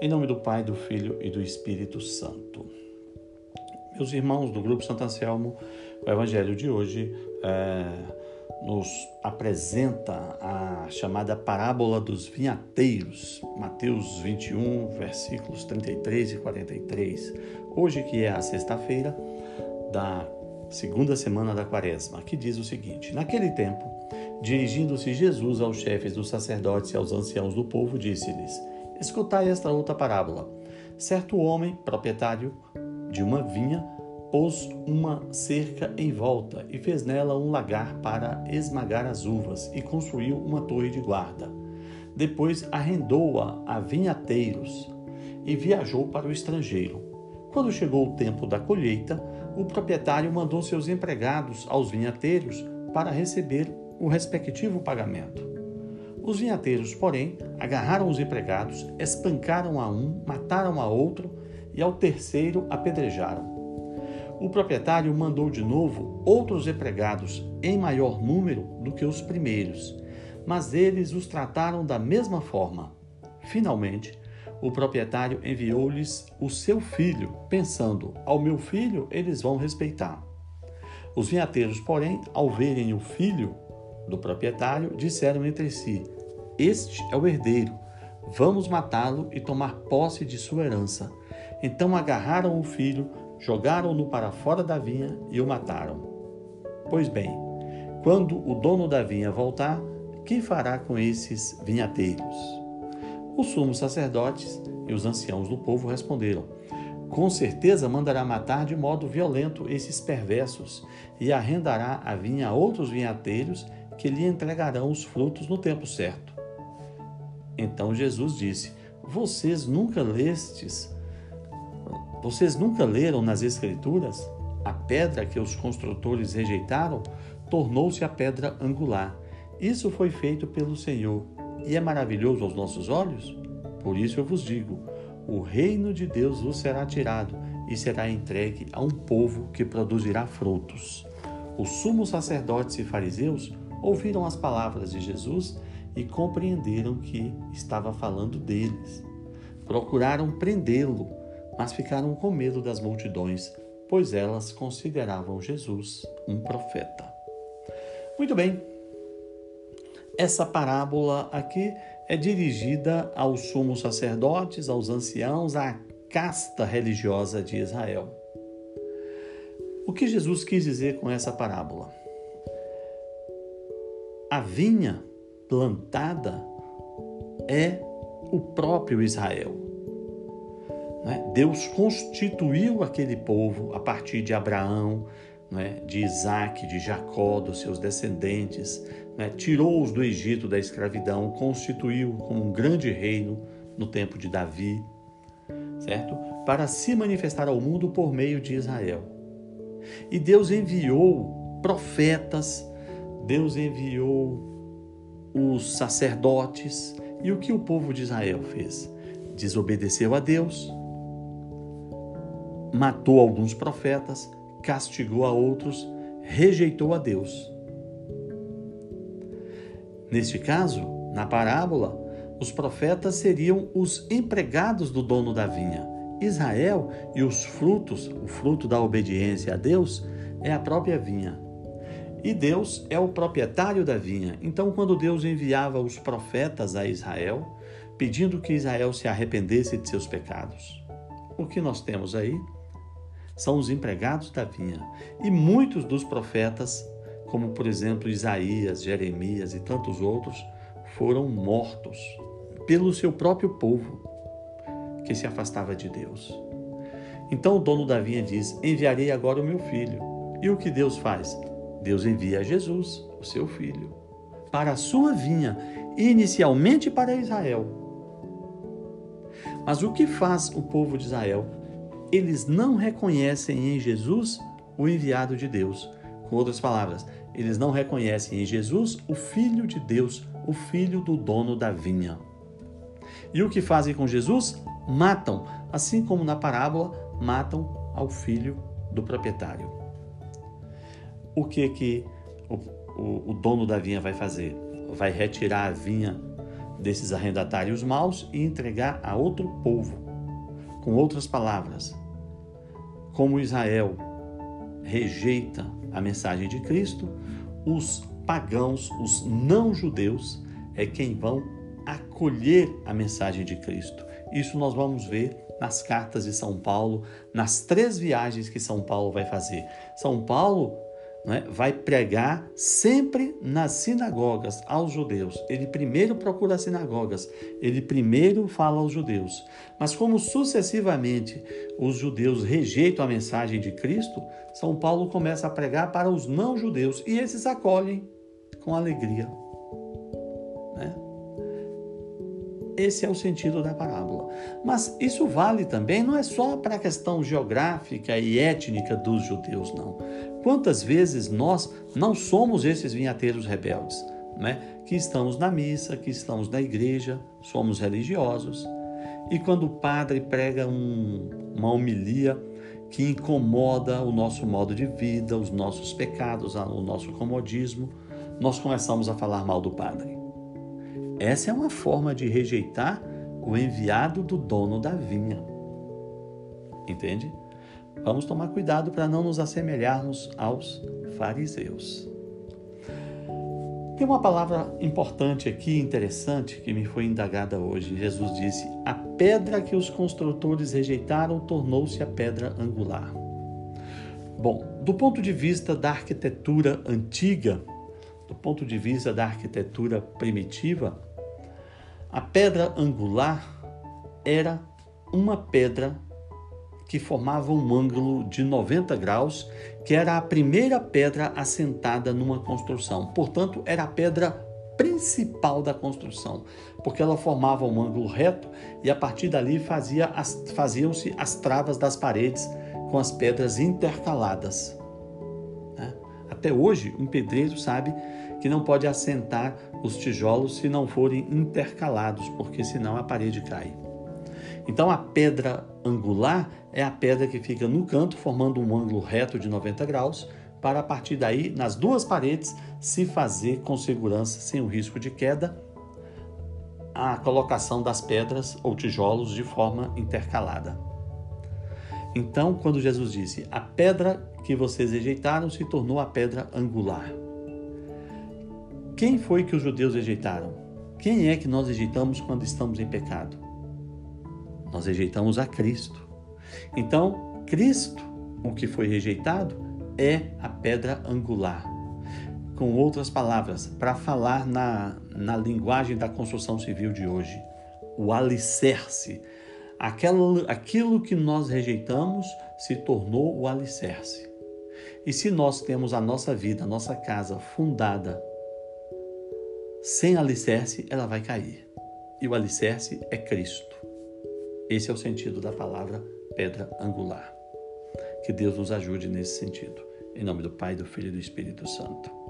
Em nome do Pai, do Filho e do Espírito Santo. Meus irmãos do Grupo Santo Anselmo, o Evangelho de hoje é, nos apresenta a chamada parábola dos vinhateiros, Mateus 21, versículos 33 e 43. Hoje, que é a sexta-feira da segunda semana da quaresma, que diz o seguinte: Naquele tempo, dirigindo-se Jesus aos chefes dos sacerdotes e aos anciãos do povo, disse-lhes: Escutai esta outra parábola. Certo homem, proprietário de uma vinha, pôs uma cerca em volta e fez nela um lagar para esmagar as uvas e construiu uma torre de guarda. Depois arrendou-a a vinhateiros e viajou para o estrangeiro. Quando chegou o tempo da colheita, o proprietário mandou seus empregados aos vinhateiros para receber o respectivo pagamento. Os vinhateiros, porém, agarraram os empregados, espancaram a um, mataram a outro e ao terceiro apedrejaram. O proprietário mandou de novo outros empregados em maior número do que os primeiros, mas eles os trataram da mesma forma. Finalmente, o proprietário enviou-lhes o seu filho, pensando: ao meu filho eles vão respeitar. Os vinhateiros, porém, ao verem o filho do proprietário, disseram entre si: este é o herdeiro. Vamos matá-lo e tomar posse de sua herança. Então agarraram o filho, jogaram-no para fora da vinha e o mataram. Pois bem, quando o dono da vinha voltar, que fará com esses vinhateiros? Os sumos sacerdotes e os anciãos do povo responderam: Com certeza mandará matar de modo violento esses perversos e arrendará a vinha a outros vinhateiros que lhe entregarão os frutos no tempo certo. Então Jesus disse: Vocês nunca lestes, vocês nunca leram nas Escrituras? A pedra que os construtores rejeitaram tornou-se a pedra angular. Isso foi feito pelo Senhor e é maravilhoso aos nossos olhos? Por isso eu vos digo: o reino de Deus vos será tirado e será entregue a um povo que produzirá frutos. Os sumos sacerdotes e fariseus ouviram as palavras de Jesus e compreenderam que estava falando deles. Procuraram prendê-lo, mas ficaram com medo das multidões, pois elas consideravam Jesus um profeta. Muito bem, essa parábola aqui é dirigida aos sumos sacerdotes, aos anciãos, à casta religiosa de Israel. O que Jesus quis dizer com essa parábola? A vinha plantada é o próprio Israel. Né? Deus constituiu aquele povo a partir de Abraão, né? de Isaac, de Jacó, dos seus descendentes, né? tirou-os do Egito da escravidão, constituiu como um grande reino no tempo de Davi, certo? Para se manifestar ao mundo por meio de Israel. E Deus enviou profetas, Deus enviou os sacerdotes e o que o povo de Israel fez? Desobedeceu a Deus, matou alguns profetas, castigou a outros, rejeitou a Deus. Neste caso, na parábola, os profetas seriam os empregados do dono da vinha. Israel e os frutos, o fruto da obediência a Deus, é a própria vinha. E Deus é o proprietário da vinha. Então, quando Deus enviava os profetas a Israel, pedindo que Israel se arrependesse de seus pecados, o que nós temos aí são os empregados da vinha. E muitos dos profetas, como por exemplo Isaías, Jeremias e tantos outros, foram mortos pelo seu próprio povo que se afastava de Deus. Então o dono da vinha diz: Enviarei agora o meu filho. E o que Deus faz? Deus envia Jesus, o seu filho, para a sua vinha, inicialmente para Israel. Mas o que faz o povo de Israel? Eles não reconhecem em Jesus o enviado de Deus. Com outras palavras, eles não reconhecem em Jesus o Filho de Deus, o Filho do dono da vinha. E o que fazem com Jesus? Matam, assim como na parábola, matam ao filho do proprietário o que que o, o, o dono da vinha vai fazer? Vai retirar a vinha desses arrendatários maus e entregar a outro povo. Com outras palavras, como Israel rejeita a mensagem de Cristo, os pagãos, os não-judeus, é quem vão acolher a mensagem de Cristo. Isso nós vamos ver nas cartas de São Paulo, nas três viagens que São Paulo vai fazer. São Paulo né, vai pregar sempre nas sinagogas aos judeus. Ele primeiro procura as sinagogas, ele primeiro fala aos judeus. Mas como sucessivamente os judeus rejeitam a mensagem de Cristo, São Paulo começa a pregar para os não-judeus e esses acolhem com alegria. Né? Esse é o sentido da parábola. Mas isso vale também, não é só para a questão geográfica e étnica dos judeus, não. Quantas vezes nós não somos esses vinhateiros rebeldes, né? que estamos na missa, que estamos na igreja, somos religiosos, e quando o padre prega um, uma homilia que incomoda o nosso modo de vida, os nossos pecados, o nosso comodismo, nós começamos a falar mal do padre. Essa é uma forma de rejeitar o enviado do dono da vinha. Entende? Vamos tomar cuidado para não nos assemelharmos aos fariseus. Tem uma palavra importante aqui, interessante, que me foi indagada hoje. Jesus disse: A pedra que os construtores rejeitaram tornou-se a pedra angular. Bom, do ponto de vista da arquitetura antiga, do ponto de vista da arquitetura primitiva, a pedra angular era uma pedra que formava um ângulo de 90 graus, que era a primeira pedra assentada numa construção. Portanto, era a pedra principal da construção, porque ela formava um ângulo reto e a partir dali fazia faziam-se as travas das paredes com as pedras intercaladas. Né? Até hoje, um pedreiro sabe que não pode assentar os tijolos se não forem intercalados, porque senão a parede cai. Então a pedra angular é a pedra que fica no canto, formando um ângulo reto de 90 graus, para a partir daí, nas duas paredes, se fazer com segurança, sem o risco de queda, a colocação das pedras ou tijolos de forma intercalada. Então, quando Jesus disse: A pedra que vocês rejeitaram se tornou a pedra angular. Quem foi que os judeus rejeitaram? Quem é que nós rejeitamos quando estamos em pecado? Nós rejeitamos a Cristo. Então, Cristo, o que foi rejeitado, é a pedra angular. Com outras palavras, para falar na, na linguagem da construção civil de hoje, o alicerce. Aquela, aquilo que nós rejeitamos se tornou o alicerce. E se nós temos a nossa vida, a nossa casa fundada sem alicerce, ela vai cair. E o alicerce é Cristo. Esse é o sentido da palavra pedra angular. Que Deus nos ajude nesse sentido. Em nome do Pai, do Filho e do Espírito Santo.